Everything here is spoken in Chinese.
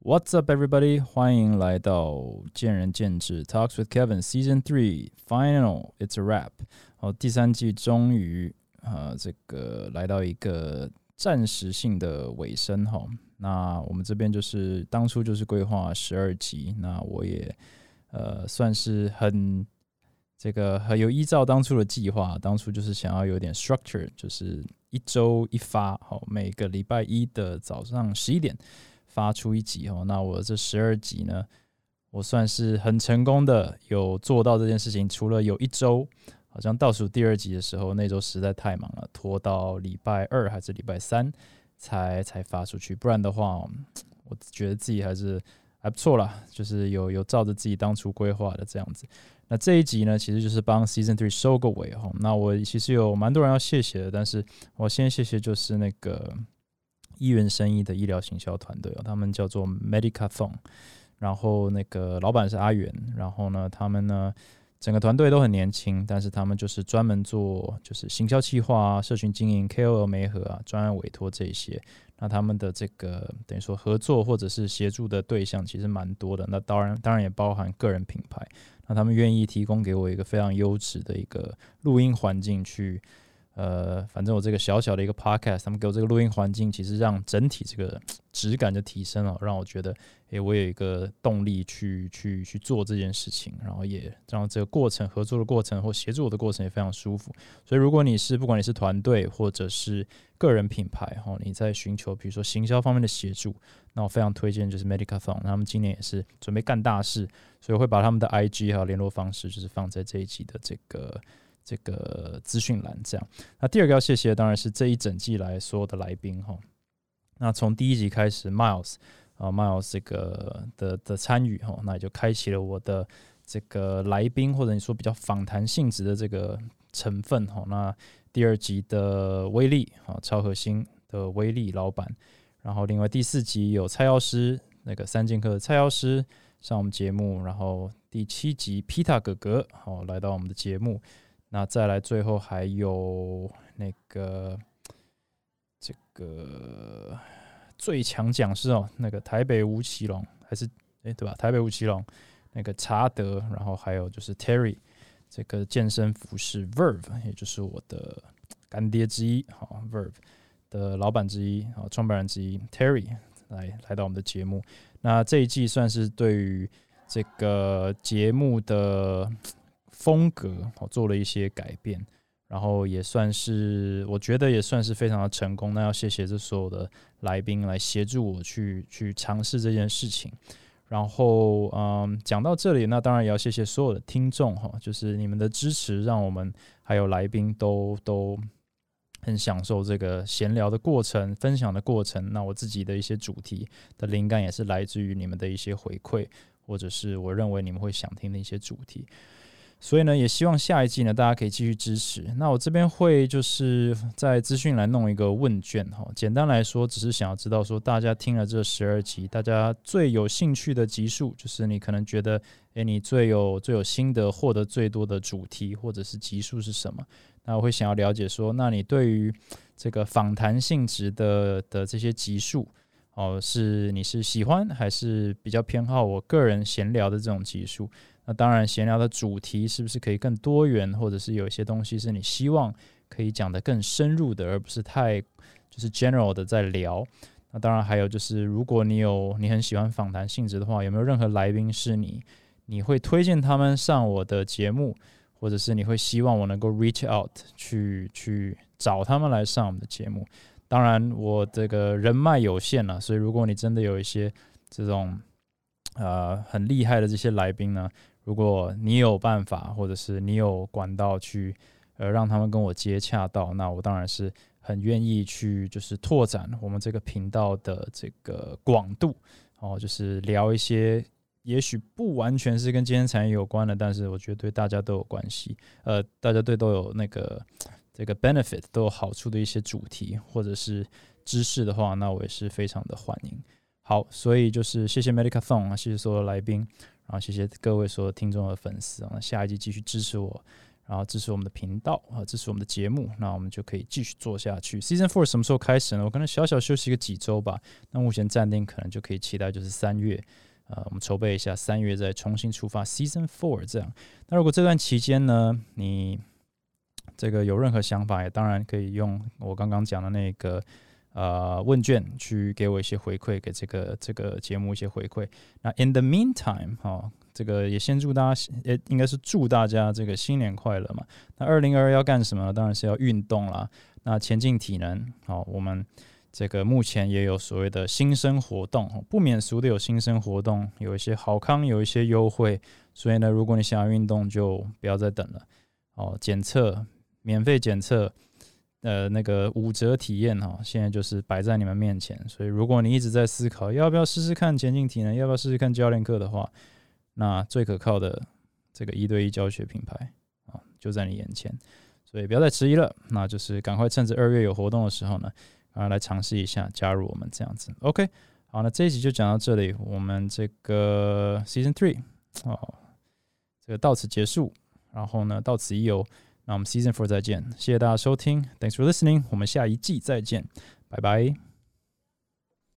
What's up, everybody？欢迎来到见仁见智 Talks with Kevin Season Three Final. It's a wrap. 好，第三季终于呃这个来到一个暂时性的尾声哈。那我们这边就是当初就是规划十二集，那我也呃算是很这个很有依照当初的计划，当初就是想要有点 structure，就是一周一发，好，每个礼拜一的早上十一点。发出一集哦，那我这十二集呢，我算是很成功的有做到这件事情。除了有一周好像倒数第二集的时候，那周实在太忙了，拖到礼拜二还是礼拜三才才发出去。不然的话，我觉得自己还是还不错啦，就是有有照着自己当初规划的这样子。那这一集呢，其实就是帮 Season Three 收个尾哈。那我其实有蛮多人要谢谢的，但是我先谢谢就是那个。医院生意的医疗行销团队哦，他们叫做 Medicathon，然后那个老板是阿元，然后呢，他们呢整个团队都很年轻，但是他们就是专门做就是行销企划啊、社群经营、KOL 媒合啊、专案委托这些。那他们的这个等于说合作或者是协助的对象其实蛮多的，那当然当然也包含个人品牌。那他们愿意提供给我一个非常优质的一个录音环境去。呃，反正我这个小小的一个 podcast，他们给我这个录音环境，其实让整体这个 质感就提升了，让我觉得，诶，我有一个动力去去去做这件事情，然后也让这个过程合作的过程或协助我的过程也非常舒服。所以，如果你是不管你是团队或者是个人品牌哈，你在寻求比如说行销方面的协助，那我非常推荐就是 Medicathon，他们今年也是准备干大事，所以会把他们的 IG 还有联络方式，就是放在这一集的这个。这个资讯栏，这样。那第二个要谢谢当然是这一整季来所有的来宾哈。那从第一集开始，Miles 啊，Miles 这个的的参与哈，那也就开启了我的这个来宾或者你说比较访谈性质的这个成分哈。那第二集的威力啊，超核心的威力老板。然后另外第四集有蔡药师，那个三剑客的蔡药师上我们节目。然后第七集 Pita 哥哥好来到我们的节目。那再来，最后还有那个这个最强讲师哦，那个台北吴奇隆还是哎对吧？台北吴奇隆那个查德，然后还有就是 Terry 这个健身服饰 Verve，也就是我的干爹之一，好 Verve 的老板之一，好创办人之一 Terry 来来到我们的节目。那这一季算是对于这个节目的。风格我做了一些改变，然后也算是我觉得也算是非常的成功。那要谢谢这所有的来宾来协助我去去尝试这件事情。然后嗯，讲到这里，那当然也要谢谢所有的听众哈，就是你们的支持，让我们还有来宾都都很享受这个闲聊的过程、分享的过程。那我自己的一些主题的灵感也是来自于你们的一些回馈，或者是我认为你们会想听的一些主题。所以呢，也希望下一季呢，大家可以继续支持。那我这边会就是在资讯来弄一个问卷哈，简单来说，只是想要知道说，大家听了这十二集，大家最有兴趣的集数，就是你可能觉得，诶，你最有最有心得、获得最多的主题或者是集数是什么？那我会想要了解说，那你对于这个访谈性质的的这些集数，哦，是你是喜欢还是比较偏好我个人闲聊的这种集数？那当然，闲聊的主题是不是可以更多元，或者是有一些东西是你希望可以讲得更深入的，而不是太就是 general 的在聊。那当然还有就是，如果你有你很喜欢访谈性质的话，有没有任何来宾是你你会推荐他们上我的节目，或者是你会希望我能够 reach out 去去找他们来上我们的节目？当然，我这个人脉有限了，所以如果你真的有一些这种呃很厉害的这些来宾呢？如果你有办法，或者是你有管道去，呃，让他们跟我接洽到，那我当然是很愿意去，就是拓展我们这个频道的这个广度，哦，就是聊一些也许不完全是跟今天产业有关的，但是我觉得对大家都有关系，呃，大家对都有那个这个 benefit 都有好处的一些主题或者是知识的话，那我也是非常的欢迎。好，所以就是谢谢 Medicathon 啊，谢谢所有来宾。然后谢谢各位所有听众和粉丝啊，下一季继续支持我，然后支持我们的频道啊，支持我们的节目，那我们就可以继续做下去。Season Four 什么时候开始呢？我可能小小休息个几周吧。那目前暂定可能就可以期待就是三月，呃，我们筹备一下，三月再重新出发 Season Four 这样。那如果这段期间呢，你这个有任何想法，也当然可以用我刚刚讲的那个呃问卷去给我一些回馈，给这个这个节目一些回馈。那 In the meantime，哈。这个也先祝大家，也应该是祝大家这个新年快乐嘛。那二零二二要干什么？当然是要运动啦。那前进体能，好，我们这个目前也有所谓的新生活动，不免俗的有新生活动，有一些好康，有一些优惠。所以呢，如果你想要运动，就不要再等了。哦，检测，免费检测，呃，那个五折体验哈，现在就是摆在你们面前。所以如果你一直在思考要不要试试看前进体能，要不要试试看教练课的话，那最可靠的这个一对一教学品牌啊，就在你眼前，所以不要再迟疑了。那就是赶快趁着二月有活动的时候呢，啊，来尝试一下加入我们这样子。OK，好，那这一集就讲到这里，我们这个 Season Three 哦，这个到此结束，然后呢到此一游，那我们 Season Four 再见，谢谢大家收听，Thanks for listening，我们下一季再见，拜拜。